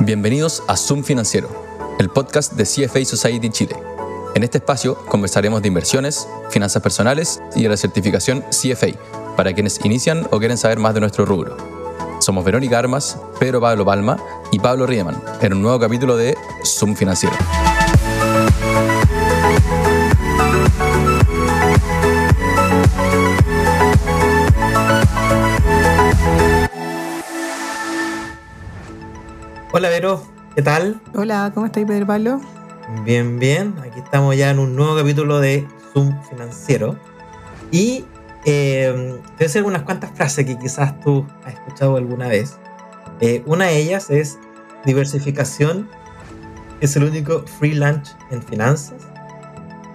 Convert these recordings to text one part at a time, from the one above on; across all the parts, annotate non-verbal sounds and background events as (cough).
Bienvenidos a Zoom Financiero, el podcast de CFA Society Chile. En este espacio conversaremos de inversiones, finanzas personales y de la certificación CFA para quienes inician o quieren saber más de nuestro rubro. Somos Verónica Armas, Pedro Pablo Palma y Pablo Riemann en un nuevo capítulo de Zoom Financiero. Hola Vero, ¿qué tal? Hola, ¿cómo estáis Pedro Pablo? Bien, bien. Aquí estamos ya en un nuevo capítulo de Zoom Financiero. Y eh, te voy a hacer unas cuantas frases que quizás tú has escuchado alguna vez. Eh, una de ellas es diversificación es el único free lunch en finanzas.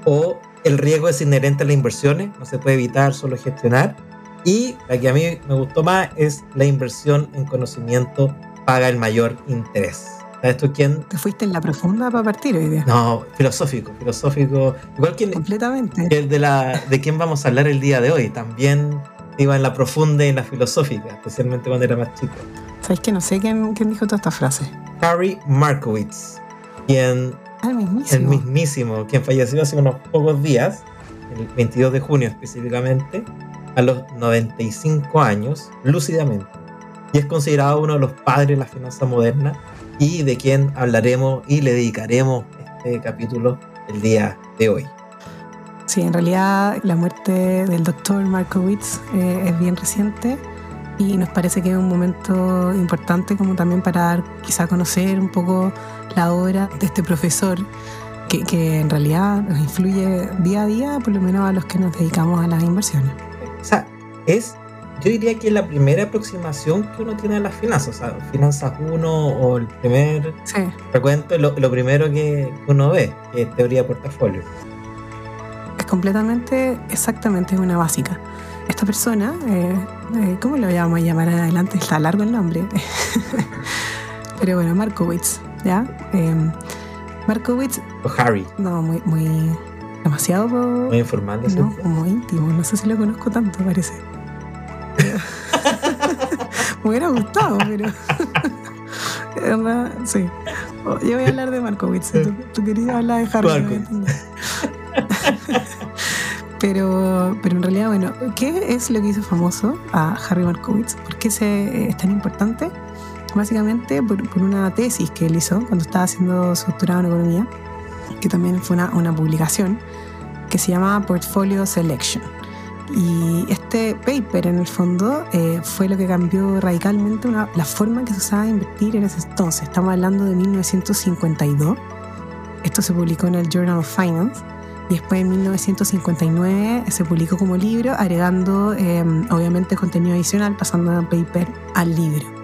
O el riesgo es inherente a las inversiones, no se puede evitar, solo gestionar. Y la que a mí me gustó más es la inversión en conocimiento paga el mayor interés. ¿Sabes tú quién? ¿Te fuiste en la profunda para partir hoy día? No, filosófico, filosófico. Igual que Completamente. que de, la, de quién vamos a hablar el día de hoy. También iba en la profunda y en la filosófica, especialmente cuando era más chico. ¿Sabes que no sé quién, quién dijo toda esta frase? Harry Markowitz, quien, Ah, el mismísimo. el mismísimo, quien falleció hace unos pocos días, el 22 de junio específicamente, a los 95 años, lúcidamente. Y es considerado uno de los padres de la finanza moderna y de quien hablaremos y le dedicaremos este capítulo el día de hoy. Sí, en realidad la muerte del doctor Markowitz eh, es bien reciente y nos parece que es un momento importante como también para dar quizá conocer un poco la obra de este profesor que, que en realidad nos influye día a día, por lo menos a los que nos dedicamos a las inversiones. O sea, es, yo diría que es la primera aproximación que uno tiene a las finanzas. O sea, finanzas 1 o el primer Sí, recuento, es lo, lo primero que uno ve, que es teoría de portafolio. es completamente, exactamente una básica. Esta persona, eh, eh, ¿cómo lo vamos a llamar adelante? Está largo el nombre. (laughs) Pero bueno, Markowitz, ¿ya? Eh, Markowitz, O Harry, no, muy, muy, demasiado, muy informal no, como íntimo, no sé si lo conozco tanto, parece. Me hubiera gustado, pero... (laughs) Sí. Yo voy a hablar de Markowitz. Tú, tú querías hablar de Harry. (laughs) Pero, pero en realidad, bueno, ¿qué es lo que hizo famoso a Harry Markowitz? ¿Por qué se, es tan importante? Básicamente por, por una tesis que él hizo cuando estaba haciendo su doctorado en economía, que también fue una, una publicación, que se llama Portfolio Selection. Y este paper, en el fondo, eh, fue lo que cambió radicalmente una- la forma en que se usaba invertir en ese entonces. Estamos hablando de 1952. Esto se publicó en el Journal of Finance. Y después en 1959 se publicó como libro, agregando eh, obviamente contenido adicional, pasando del paper al libro.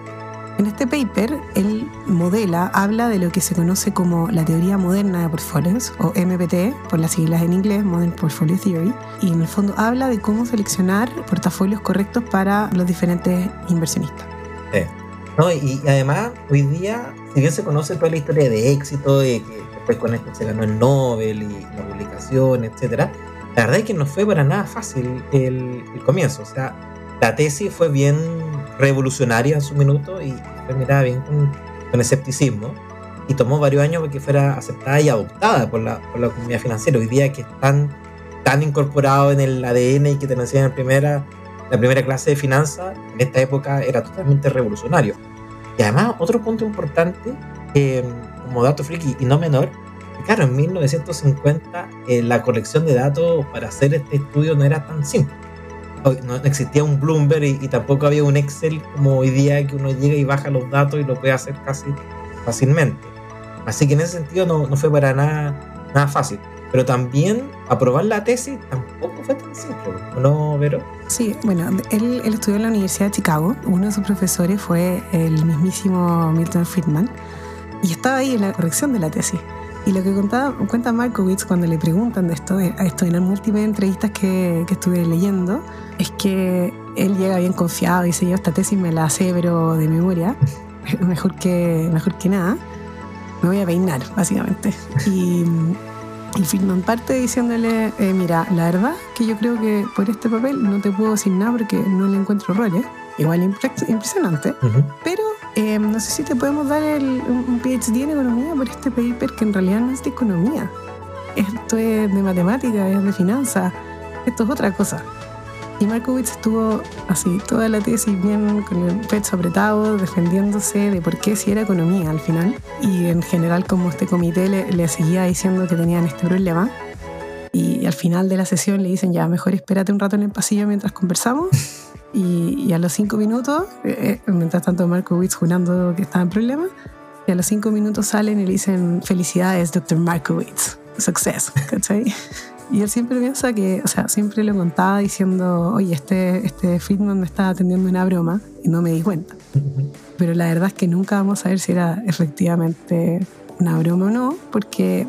En este paper, él modela, habla de lo que se conoce como la teoría moderna de portfolios, o MPT, por las siglas en inglés, Modern Portfolio Theory, y en el fondo habla de cómo seleccionar portafolios correctos para los diferentes inversionistas. Sí. No, y, además, hoy día, si bien se conoce toda la historia de éxito, y que después con esto se ganó el Nobel y la publicación, etcétera, la verdad es que no fue para nada fácil el, el comienzo. O sea, la tesis fue bien revolucionaria en su minuto y fue mirada bien con, con escepticismo. Y tomó varios años para que fuera aceptada y adoptada por la, por la comunidad financiera. Hoy día que están tan incorporado en el ADN y que te enseñan en primera, la primera clase de finanzas, en esta época era totalmente revolucionario. Y además, otro punto importante, eh, como dato friki y no menor, claro, en 1950 eh, la colección de datos para hacer este estudio no era tan simple. Hoy No existía un Bloomberg y, tampoco había un Excel como hoy día que uno llega y baja los datos y lo puede hacer casi fácilmente. Así que en ese sentido no, no fue para nada, nada fácil. Pero también aprobar la tesis tampoco fue tan simple, ¿o ¿no, Vero? Sí, bueno, él, él estudió en la Universidad de Chicago. Uno de sus profesores fue el mismísimo Milton Friedman y estaba ahí en la corrección de la tesis. Y lo que contaba, cuenta Markowitz cuando le preguntan de esto, a esto en las múltiples entrevistas que, que estuve leyendo, es que él llega bien confiado y dice, yo esta tesis me la sé, pero de memoria, (laughs) mejor que, mejor que nada, me voy a peinar, básicamente. Y, y Friedman parte diciéndole, eh, mira, la verdad que yo creo que por este papel no te puedo decir nada porque no le encuentro roles. Igual impre- impresionante. Ujú. Pero eh, no sé si te podemos dar el, un PhD en economía por este paper que en realidad no es de economía. Esto es de matemática, es de finanzas, esto es otra cosa. Y Markowitz estuvo así, toda la tesis bien con el pecho apretado, defendiéndose de por qué si era economía al final. Y en general como este comité le, le seguía diciendo que tenían este problema. Y, al final de la sesión le dicen, ya, mejor espérate un rato en el pasillo mientras conversamos. (laughs) Y, a los cinco minutos, eh, eh, mientras tanto Markowitz jurando que estaba en problemas, y a los cinco minutos salen y le dicen, felicidades, Dr. Markowitz, success, (laughs) ¿cachai? Y él siempre piensa que, o sea, siempre lo contaba diciendo, oye, este, este Friedman me está atendiendo una broma y no me di cuenta. Pero la verdad es que nunca vamos a ver si era efectivamente una broma o no, porque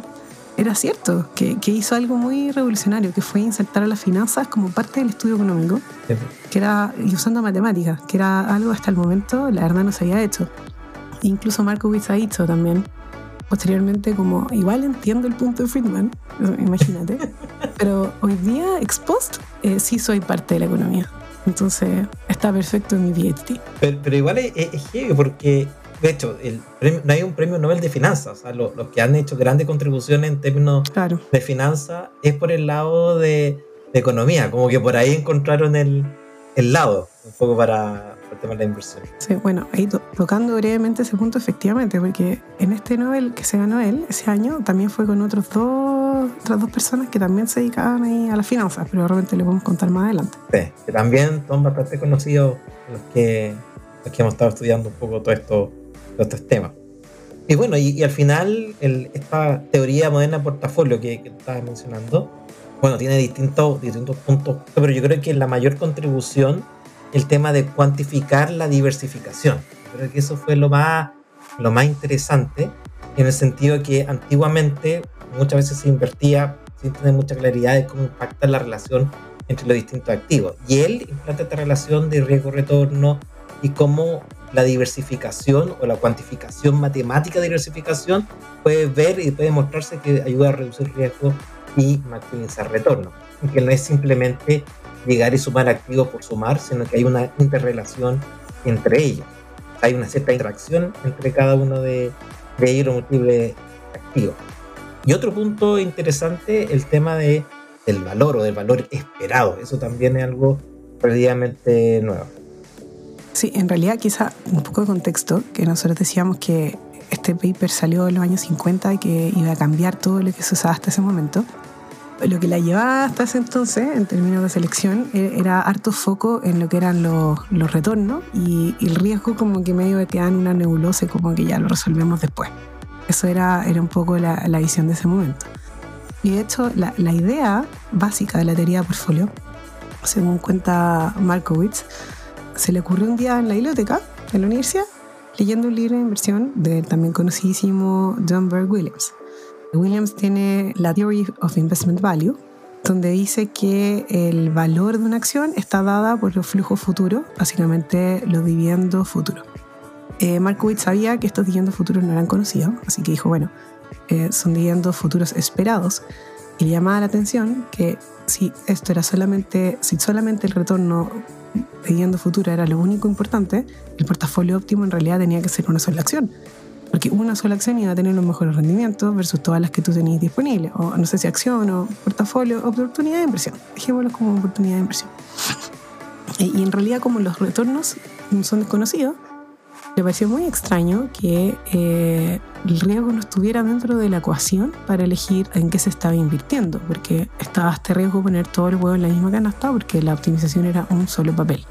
era cierto, que, que, hizo algo muy revolucionario, que fue insertar a las finanzas como parte del estudio económico, que era, y usando matemáticas, que era algo hasta el momento, la verdad, no se había hecho. Incluso Markowitz ha dicho también, posteriormente, como, igual entiendo el punto de Friedman, (laughs) imagínate, pero hoy día, ex post, eh, sí soy parte de la economía. Entonces, está perfecto en mi PhD. Pero, pero igual es, es, porque de hecho, el no hay un premio Nobel de finanzas. O sea, los, que han hecho grandes contribuciones en términos de finanzas es por el lado de, economía. Como que por ahí encontraron el, el lado, un poco para, el tema de la inversión. Sí, bueno, ahí tocando brevemente ese punto, efectivamente, porque en este Nobel que se ganó él ese año también fue con otros dos, otras dos personas que también se dedicaban ahí a las finanzas, pero realmente le podemos contar más adelante. Sí, que también son bastante conocidos los que, los que hemos estado estudiando un poco todo esto estos temas. Y bueno, y, al final esta teoría moderna de portafolio que, que estabas mencionando, bueno, tiene distintos, distintos puntos, pero yo creo que la mayor contribución el tema de cuantificar la diversificación. creo que eso fue lo más, lo más interesante, en el sentido que antiguamente muchas veces se invertía sin tener mucha claridad de cómo impacta la relación entre los distintos activos. Y él implanta esta relación de riesgo-retorno y cómo la diversificación o la cuantificación matemática de diversificación puede ver y puede mostrarse que ayuda a reducir riesgo y maximizar retorno. Que no es simplemente llegar y sumar activos por sumar, sino que hay una interrelación entre ellos. Hay una cierta interacción entre cada uno de, de ellos, múltiples activos. Y otro punto interesante, el tema de, del valor o del valor esperado. Eso también es algo relativamente nuevo. Sí, en realidad quizá un poco de contexto, que nosotros decíamos que este paper salió en los años 50 y que iba a cambiar todo lo que se usaba hasta ese momento. Lo que la llevaba hasta ese entonces, en términos de selección, e-, era harto foco en lo que eran los, los retornos y, el riesgo como que medio de quedar en una nebulosa como que ya lo resolvemos después. Eso era, era un poco la, la visión de ese momento. Y de hecho, la, la idea básica de la teoría de portfolio, según cuenta Markowitz, se le ocurrió un día en la biblioteca de la universidad leyendo un libro de inversión del también conocidísimo John Berg Williams. Williams tiene la Theory of Investment Value, donde dice que el valor de una acción está dada por los flujos futuros, básicamente los dividendos futuros. Eh, Markowitz sabía que estos dividendos futuros no eran conocidos, así que dijo, bueno, eh, son dividendos futuros esperados. Y llamaba la atención que si esto era solamente, si solamente el retorno pidiendo futura era lo único importante, el portafolio óptimo en realidad tenía que ser una sola acción. Porque una sola acción iba a tener los mejores rendimientos versus todas las que tú tenías disponibles. O no sé si acción o portafolio oportunidad de inversión. Dejémoslo como oportunidad de inversión. Y en realidad como los retornos son desconocidos, le pareció muy extraño que eh, el riesgo no estuviera dentro de la ecuación para elegir en qué se estaba invirtiendo, porque estaba este riesgo poner todo el huevo en la misma canasta porque la optimización era un solo papel.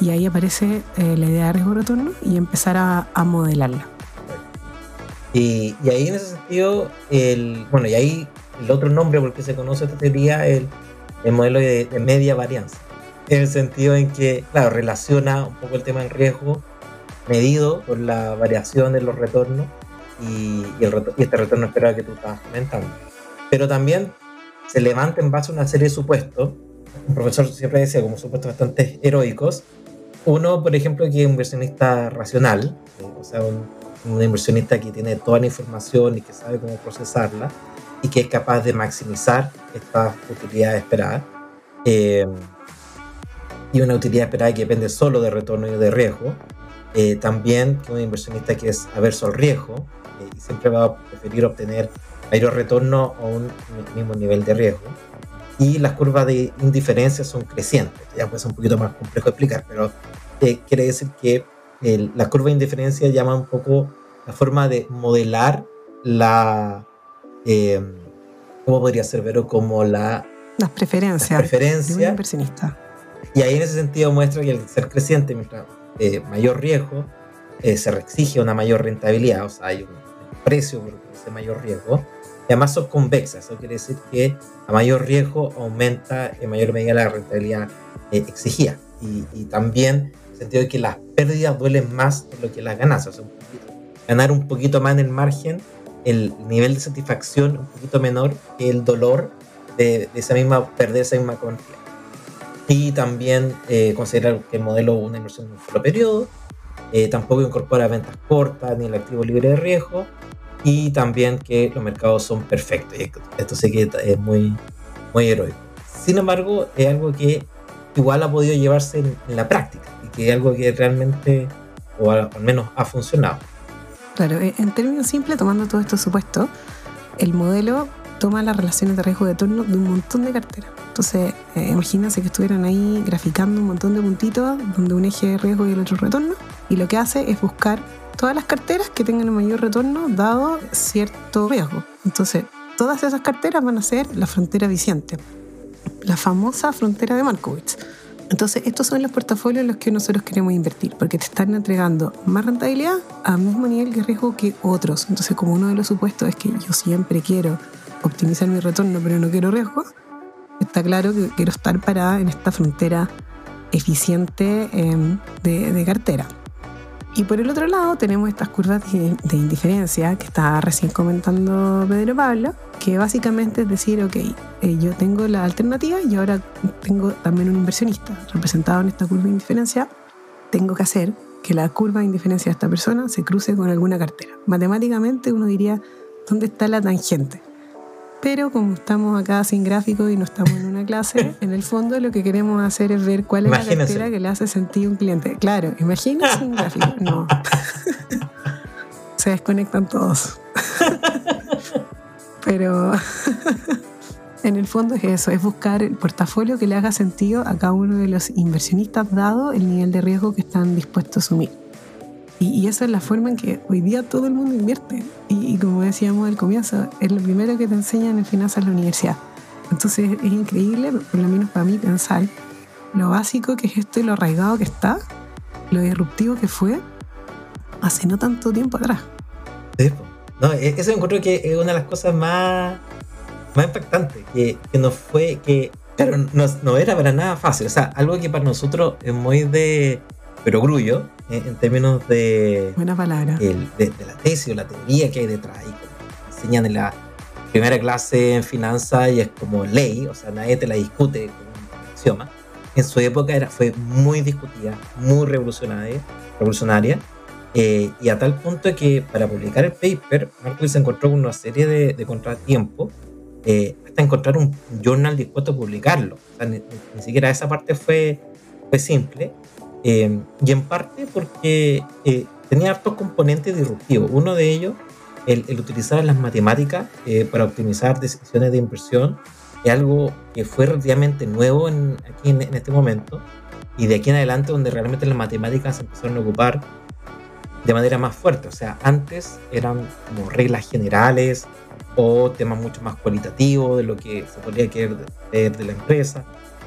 Y ahí aparece eh, la idea de riesgo-retorno y empezar a, a modelarla. Y, y, ahí en ese sentido, el, bueno, y ahí el otro nombre por el que se conoce esta teoría es el, el modelo de, de media varianza, en el sentido en que, claro, relaciona un poco el tema del riesgo medido por la variación de los retornos y, el y este retorno esperado que tú estabas comentando. Pero también se levanta en base a una serie de supuestos. Un profesor siempre decía como supuestos bastante heroicos. Uno, por ejemplo, que es un inversionista racional, o sea, un, inversionista que tiene toda la información y que sabe cómo procesarla y que es capaz de maximizar esta utilidad esperada. Eh, y una utilidad esperada que depende solo de retorno y de riesgo. Eh, también que un inversionista que es averso al riesgo eh, y siempre va a preferir obtener mayor retorno a un mismo nivel de riesgo. Y las curvas de indiferencia son crecientes. Ya puede ser un poquito más complejo de explicar, pero eh, quiere decir que la curva de indiferencia llama un poco la forma de modelar la... ¿Cómo podría ser, Vero? Como la... Las preferencias. Las preferencias. De un inversionista. Y ahí en ese sentido muestra que el ser creciente, mientras eh, mayor riesgo, eh, se exige una mayor rentabilidad, o sea, hay un precio por ese mayor riesgo. Y además son convexas, eso quiere decir que a mayor riesgo aumenta en mayor medida la rentabilidad eh, exigida. Y, también en el sentido de que las pérdidas duelen más de lo que las ganancias. O sea, ganar un poquito más en el margen, el nivel de satisfacción un poquito menor que el dolor de, esa misma, perder esa misma cantidad y también eh, considerar que el modelo una inversión en un solo periodo, eh, tampoco incorpora ventas cortas ni el activo libre de riesgo y también que los mercados son perfectos. esto sé que es muy, muy heroico. Sin embargo, es algo que igual ha podido llevarse en, la práctica y que es algo que realmente, o al, menos ha funcionado. Claro, eh, en términos simples, tomando todo esto supuesto, el modelo toma las relaciones de riesgo de turno de un montón de carteras. Entonces, eh, imagínense que estuvieran ahí graficando un montón de puntitos donde un eje de riesgo y el otro retorno. Y lo que hace es buscar todas las carteras que tengan un mayor retorno dado cierto riesgo. Entonces, todas esas carteras van a ser la frontera viciente, la famosa frontera de Markowitz. Entonces, estos son los portafolios en los que nosotros queremos invertir, porque te están entregando más rentabilidad a mismo nivel de riesgo que otros. Entonces, como uno de los supuestos es que yo siempre quiero optimizar mi retorno, pero no quiero riesgo, está claro que quiero estar parada en esta frontera eficiente em, de, cartera. Y por el otro lado tenemos estas curvas de, indiferencia que está recién comentando Pedro Pablo, que básicamente es decir, ok, eh, yo tengo la alternativa y ahora tengo también un inversionista representado en esta curva de indiferencia, tengo que hacer que la curva de indiferencia de esta persona se cruce con alguna cartera. Matemáticamente uno diría, ¿dónde está la tangente? Pero como estamos acá sin gráfico y no estamos en una clase, (laughs) en el fondo lo que queremos hacer es ver cuál es la cartera que le hace sentir un cliente. Claro, imagínense un gráfico. (laughs) No. Se desconectan todos. pero (laughs) en el fondo es eso, es buscar el portafolio que le haga sentido a cada uno de los inversionistas dado el nivel de riesgo que están dispuestos a asumir. Y, esa es la forma en que hoy día todo el mundo invierte. Y, como decíamos al comienzo, es lo primero que te enseñan en finanzas en la universidad. Entonces es increíble, por lo menos para mí, pensar lo básico que es esto y lo arraigado que está, lo disruptivo que fue hace no tanto tiempo atrás. No, e-, eso encuentro que es una de las cosas más, más impactantes, que, que nos fue, que pero no, no, era para nada fácil. O sea, algo que para nosotros es muy de pero grullo en términos de, Buena palabra. de, la tesis o la teoría que hay detrás. Y como enseñan en la primera clase en finanzas y es como ley, o sea, nadie te la discute como un axioma. En su época era, fue muy discutida, muy revolucionaria, revolucionaria eh, y a tal punto que para publicar el paper, Marcos se encontró con una serie de, de contratiempos eh, hasta encontrar un journal dispuesto a publicarlo. O sea, ni, ni, siquiera esa parte fue, fue simple. Eh, y en parte porque eh, tenía hartos componentes disruptivos. Uno de ellos, el, utilizar las matemáticas eh, para optimizar decisiones de inversión, es algo que fue relativamente nuevo en, aquí en, este momento. Y de aquí en adelante, donde realmente las matemáticas se empezaron a ocupar de manera más fuerte. O sea, antes eran como reglas generales o temas mucho más cualitativos de lo que se podría querer de la empresa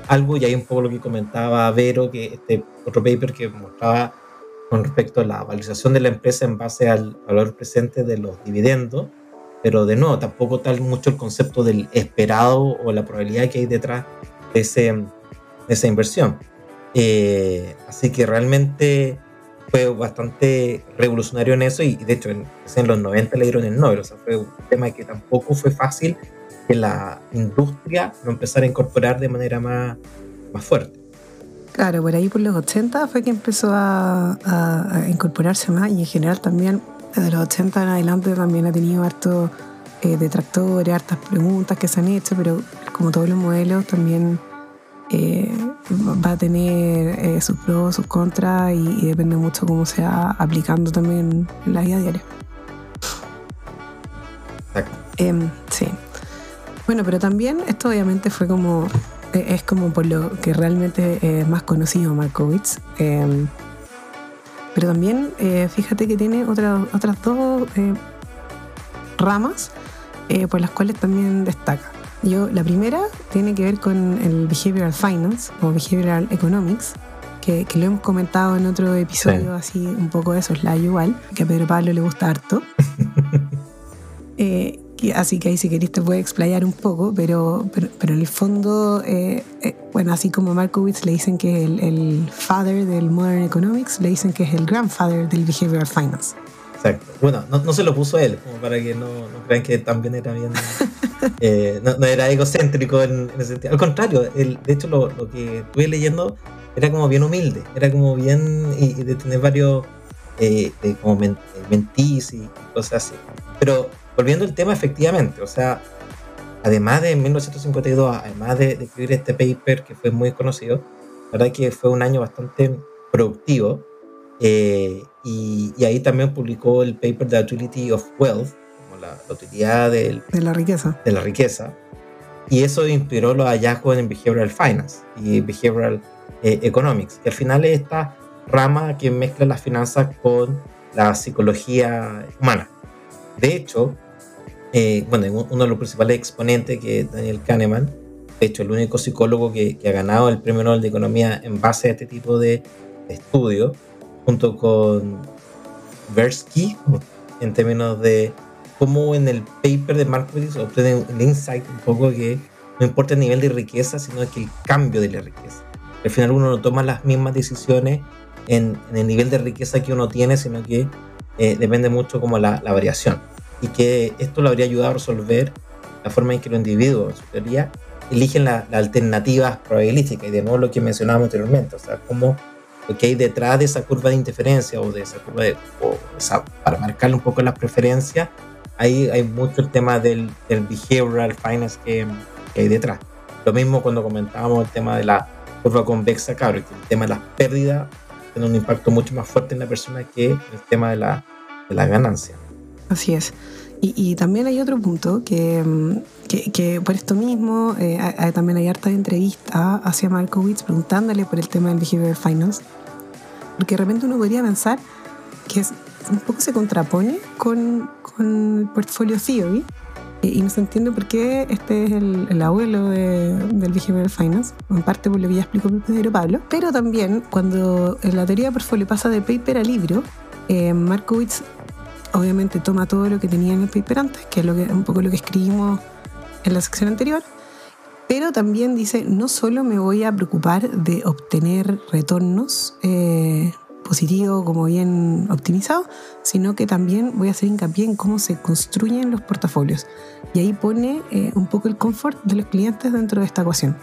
algo, y hay un poco lo que comentaba Vero, que este otro paper que mostraba con respecto a la valorización de la empresa en base al valor presente de los dividendos, pero de nuevo, tampoco tal mucho el concepto del esperado o la probabilidad que hay detrás de, ese, de esa inversión. Eh, así que realmente fue bastante revolucionario en eso y de hecho en, en los 90 le dieron el Nobel, o sea, fue un tema que tampoco fue fácil que la industria lo empezara a incorporar de manera más, más fuerte. Claro, por ahí por los 80 fue que empezó a, incorporarse más y en general también desde los 80 en adelante también ha tenido harto eh, detractores, hartas preguntas que se han hecho, pero como todos los modelos también eh, va a tener eh, sus pros, sus contras y, depende mucho cómo se va aplicando también en la vida diaria. Em, sí. Bueno, pero también esto obviamente fue como, eh, es como por lo que realmente es más conocido Markowitz. Em, pero también eh, fíjate que tiene otras dos ramas por las cuales también destaca. Yo, la primera tiene que ver con el Behavioral Finance o Behavioral Economics, que, lo hemos comentado en otro episodio, así un poco de eso, es la igual, que a Pedro Pablo le gusta harto. (laughs) Eh, así que ahí si queréis te puede explayar un poco, pero, pero, en el fondo, eh, eh, bueno, así como Markowitz le dicen que es el, el, father del Modern Economics, le dicen que es el grandfather del Behavioral Finance. Exacto. Bueno, no, se lo puso él, como para que no, crean que también era bien. Eh, no, era egocéntrico en, ese sentido. Al contrario, de hecho, lo, que estuve leyendo era como bien humilde, era como bien. y, de tener varios. Eh, como mentís y cosas así. Pero volviendo al tema, efectivamente, o sea, además de 1952, además de, escribir este paper que fue muy conocido, la verdad que fue un año bastante productivo. Eh, y, ahí también publicó el paper The Utility of Wealth, como la, utilidad de la riqueza. De la riqueza. Y eso inspiró los hallazgos en Behavioral Finance y Behavioral eh, Economics, que al final es esta rama que mezcla las finanzas con la psicología humana. De hecho, eh, bueno, uno de los principales exponentes que es Daniel Kahneman, de hecho el único psicólogo que, que, ha ganado el premio Nobel de Economía en base a este tipo de estudio, junto con Versky, en términos de cómo en el paper de Markowitz obtienen el insight un poco que no importa el nivel de riqueza, sino que el cambio de la riqueza. Al final uno no toma las mismas decisiones en, el nivel de riqueza que uno tiene, sino que eh, depende mucho como la, la, variación. Y que esto lo habría ayudado a resolver la forma en que los individuos, en su teoría, eligen las alternativas probabilísticas y de nuevo lo que mencionábamos anteriormente, o sea, cómo lo que hay detrás de esa curva de interferencia o de esa curva de, o para marcarle un poco las preferencias, ahí hay mucho el tema del, del behavioral finance que, hay detrás. Lo mismo cuando comentábamos el tema de la curva convexa, claro, que el tema de las pérdidas tiene un impacto mucho más fuerte en la persona que el tema de la, de la ganancia. Así es. Y, y, también hay otro punto que, que, que por esto mismo eh, también hay harta entrevista hacia Markowitz preguntándole por el tema del behavioral finance porque de repente uno podría pensar que es, un poco se contrapone con, con el portfolio theory y no se entiende por qué este es el, el abuelo de, del behavioral finance, en parte por lo que ya explicó Pedro Pablo, pero también cuando la teoría de portfolio pasa de paper a libro, eh, Markowitz obviamente toma todo lo que tenía en el paper antes, que es lo que, un poco lo que escribimos en la sección anterior, pero también dice, no solo me voy a preocupar de obtener retornos eh, positivos como bien optimizados, sino que también voy a hacer hincapié en cómo se construyen los portafolios. Y ahí pone eh, un poco el confort de los clientes dentro de esta ecuación.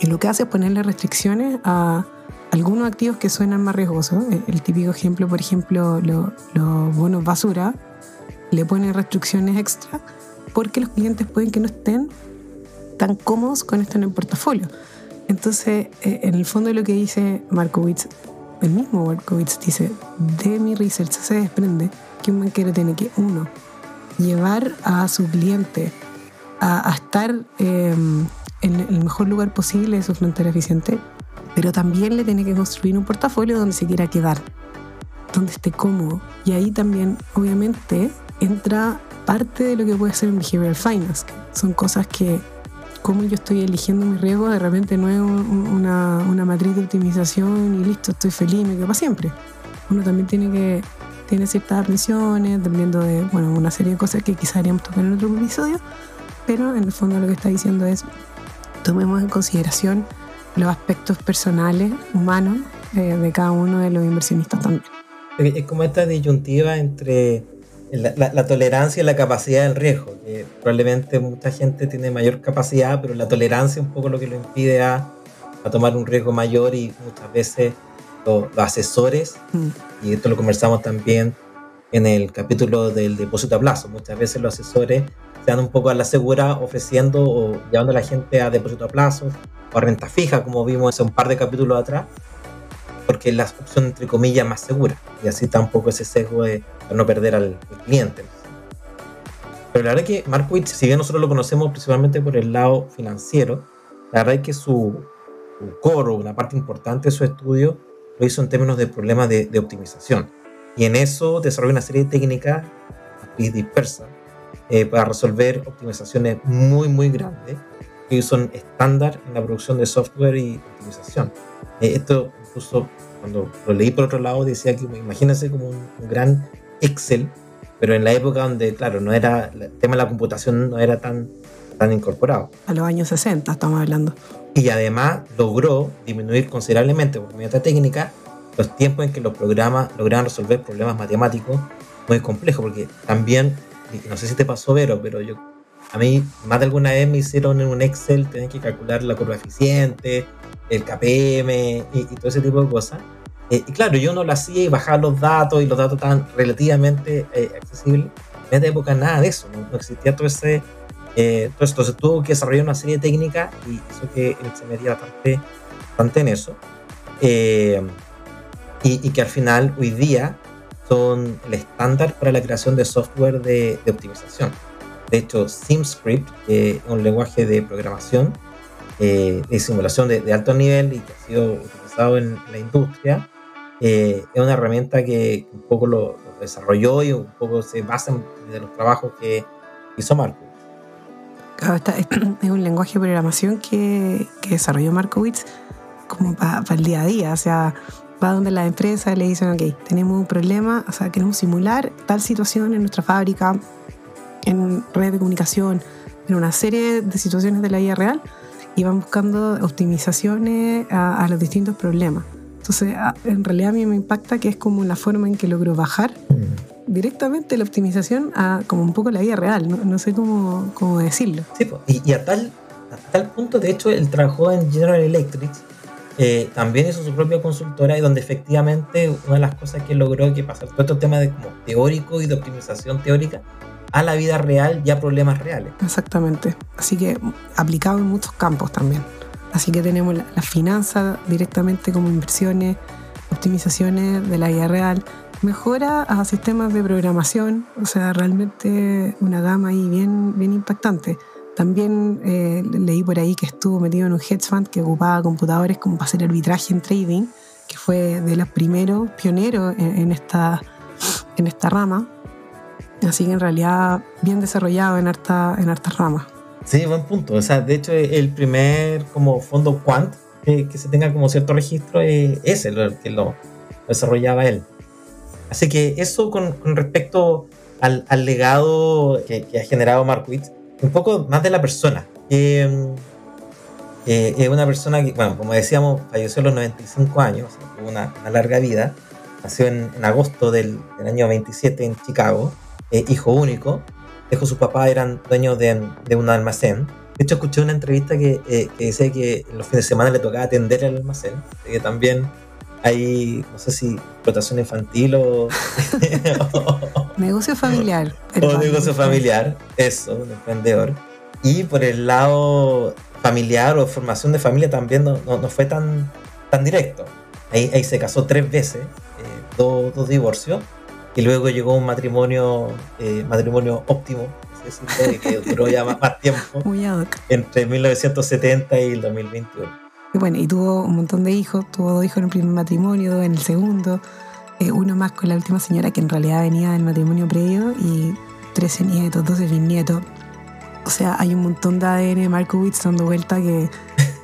Y lo que hace es ponerle restricciones a algunos activos que suenan más riesgosos. El, típico ejemplo, por ejemplo, los bonos basura, le pone restricciones extra porque los clientes pueden que no estén tan cómodos con esto en el portafolio. Entonces, eh, en el fondo lo que dice Markowitz, el mismo Markowitz dice, de mi research se desprende que un banquero tiene que, uno, llevar a su cliente a, estar em, en el mejor lugar posible de su frontera eficiente, pero también le tiene que construir un portafolio donde se quiera quedar, donde esté cómodo. Y ahí también, obviamente, entra parte de lo que puede ser un behavioral finance. Son cosas que cómo yo estoy eligiendo mi riesgo, de repente no es una, una, matriz de optimización y listo, estoy feliz, me quedo para siempre. Uno también tiene que tiene ciertas admisiones, dependiendo de bueno, una serie de cosas que quizás haríamos tocar en otro episodio, pero en el fondo lo que está diciendo es tomemos en consideración los aspectos personales, humanos, eh, de cada uno de los inversionistas también. Es como esta disyuntiva entre la, tolerancia y la capacidad del riesgo, que probablemente mucha gente tiene mayor capacidad, pero la tolerancia es un poco lo que lo impide a, tomar un riesgo mayor y muchas veces los, asesores, mm. y esto lo conversamos también en el capítulo del depósito a plazo. Muchas veces los asesores se dan un poco a la segura ofreciendo o llevando a la gente a depósito a plazo o a renta fija, como vimos hace un par de capítulos atrás, porque es la opción entre comillas más segura y así tampoco ese sesgo de no perder al, cliente. Pero la verdad es que Markowitz, si bien nosotros lo conocemos principalmente por el lado financiero, la verdad es que su, su core, una parte importante de su estudio, lo hizo en términos de problemas de, de optimización. Y en eso desarrolló una serie de técnicas dispersas eh, para resolver optimizaciones muy, muy grandes que son estándar en la producción de software y optimización. Eh, esto incluso cuando lo leí por otro lado decía que imagínense como un, gran Excel, pero en la época donde, claro, no era, el tema de la computación no era tan, tan incorporado. A los años 60 estamos hablando. Y además logró disminuir considerablemente por medio de técnica los tiempos en que los programas lograban resolver problemas matemáticos muy complejos, porque también, no sé si te pasó, Vero, pero yo, a mí más de alguna vez me hicieron en un Excel tener que calcular la curva eficiente, el KPM y, todo ese tipo de cosas. Eh, y claro, yo no lo hacía y bajaba los datos y los datos estaban relativamente eh, accesibles. En esa época nada de eso, no, existía todo ese... Eh, todo esto. Entonces tuvo que desarrollar una serie de técnicas y hizo que se metía bastante, bastante en eso. Eh, y, que al final hoy día son el estándar para la creación de software de, optimización. De hecho, SimScript es un lenguaje de programación eh, de simulación de, alto nivel y que ha sido utilizado en la industria. Eh, es una herramienta que un poco lo, desarrolló y un poco se basa en los trabajos que hizo Marco. (clears throat) es un lenguaje de programación que, que desarrolló Markowitz como para el día a día. O sea, va donde la empresa le dicen, ok, tenemos un problema, o sea, queremos simular tal situación en nuestra fábrica, en red de comunicación, en una serie de situaciones de la vida real y van buscando optimizaciones a, los distintos problemas. Entonces, en realidad a mí me impacta que es como la forma en que logró bajar mm. directamente la optimización a como un poco la vida real, no, sé cómo, cómo, decirlo. Sí, y, a, tal, a tal punto, de hecho, él trabajó en General Electric eh, también hizo su propia consultora y donde efectivamente una de las cosas que logró que pasar todo este tema de como teórico y de optimización teórica a la vida real y a problemas reales. Exactamente. Así que aplicado en muchos campos también. Así que tenemos la, la finanza directamente como inversiones, optimizaciones de la vida real, mejora a sistemas de programación, o sea, realmente una gama ahí bien, bien impactante. También eh, leí por ahí que estuvo metido en un hedge fund que ocupaba computadores como para hacer arbitraje en trading, que fue de los primeros pioneros en, esta, en esta rama. Así que en realidad bien desarrollado en harta, en hartas ramas. Sí, buen punto. O sea, de hecho el primer como fondo quant que, se tenga como cierto registro es ese, el que lo, desarrollaba él. Así que eso con, respecto al, legado que, que, ha generado Markowitz, un poco más de la persona. Eh, es una persona que, bueno, como decíamos, falleció a los 95 años, tuvo una, larga vida. Nació en, agosto del, año 27 en Chicago, hijo único. Dejó su papá, eran dueños de, un almacén. De hecho, escuché una entrevista que, que decía que los fines de semana le tocaba atender el almacén, que también hay, no sé si explotación infantil o... (laughs) negocio familiar. (laughs) O negocio familiar, eso, un emprendedor. Y por el lado familiar o formación de familia también no, no, fue tan, tan directo. Ahí, ahí, se casó tres veces, eh, dos, dos, divorcios, y luego llegó un matrimonio, eh, matrimonio óptimo, que duró ya más, más tiempo, (laughs) entre 1970 y el 2021. Y bueno, y tuvo un montón de hijos, tuvo dos hijos en el primer matrimonio, dos en el segundo, eh, uno más con la última señora que en realidad venía del matrimonio previo y 13 nietos, 12 bisnietos. O sea, hay un montón de ADN de Markowitz dando vuelta que,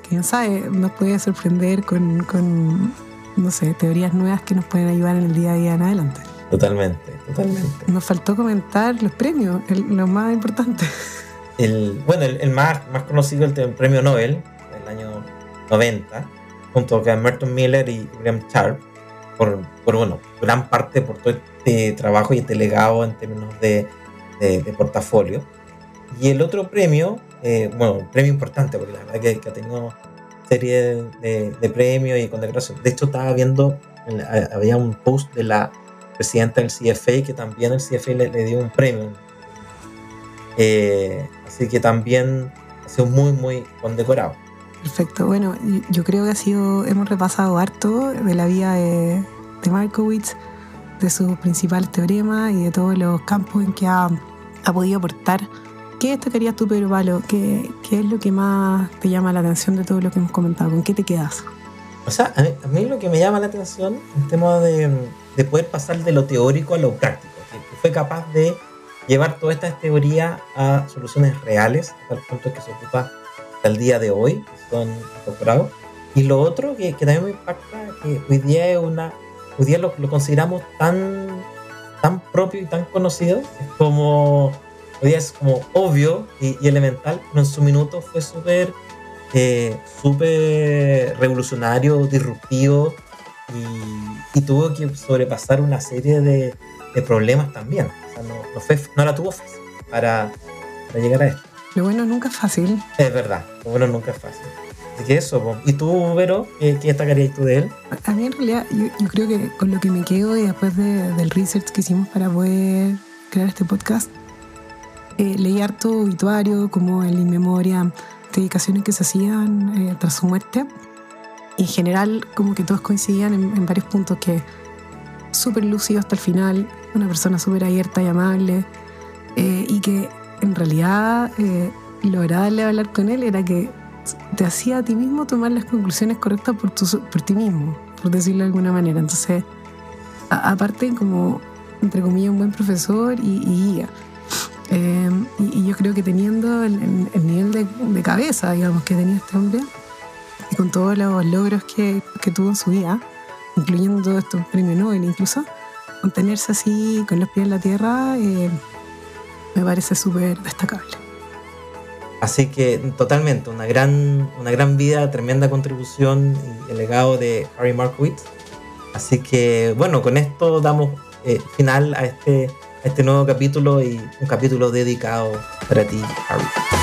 que no sabe, nos puede sorprender con, con, no sé, teorías nuevas que nos pueden ayudar en el día a día en adelante. Totalmente, totalmente. Nos faltó comentar los premios, lo más importante. El, bueno, el, más, más conocido, el premio Nobel, del año 90, junto con Merton Miller y William Sharp, por, por, bueno, gran parte por todo este trabajo y este legado en términos de, de, portafolio. Y el otro premio, eh, bueno, un premio importante, porque la verdad que, que ha tenido serie de, de, premios y condecoraciones. De hecho, estaba viendo, había un post de la presidenta del CFA, que también el CFA le, dio un premio. Eh, así que también ha sido muy, muy condecorado. Perfecto, bueno, yo creo que ha sido, hemos repasado harto de la vida de, de Markowitz, de sus principales teoremas y de todos los campos en que ha, ha podido aportar. ¿Qué destacarías tú, Pedro Palo? ¿Qué, ¿Qué es lo que más te llama la atención de todo lo que hemos comentado? ¿Con qué te quedas? O sea, a mí, lo que me llama la atención el tema de, de, poder pasar de lo teórico a lo práctico, que, fue capaz de llevar toda esta teoría a soluciones reales, el punto que se ocupa hasta el día de hoy, son incorporados. Y lo otro que, que, también me impacta, que hoy día una, hoy lo, lo consideramos tan, tan propio y tan conocido, como, hoy es como obvio y, y elemental, pero en su minuto fue súper eh, súper revolucionario, disruptivo y, tuvo que sobrepasar una serie de, problemas también. O sea, no, fue, no la tuvo fácil para, llegar a esto. Lo bueno nunca es fácil. Es verdad, lo bueno nunca es fácil. Así que eso, ¿y tú, Vero, qué, qué destacarías tú de él? A mí en realidad yo, creo que con lo que me quedo y después del research que hicimos para poder crear este podcast, eh, leí harto obituario como el In Memoria, dedicaciones que se hacían eh, tras su muerte. Y en general, como que todos coincidían en, varios puntos que súper lúcido hasta el final, una persona súper abierta y amable, eh, y que en realidad eh, lo agradable hablar con él era que te hacía a ti mismo tomar las conclusiones correctas por, tu, por ti mismo, por decirlo de alguna manera. Entonces, aparte como, entre comillas, un buen profesor y guía. Eh, y, yo creo que teniendo el, nivel de, cabeza, digamos, que tenía este hombre, y con todos los logros que, que tuvo en su vida, incluyendo todo esto, premio Nobel incluso, mantenerse así con los pies en la tierra eh, me parece súper destacable. Así que totalmente, una gran, una gran vida, tremenda contribución y el legado de Harry Markowitz. Así que bueno, con esto damos eh, final a este este nuevo capítulo y un capítulo dedicado para ti, Harry.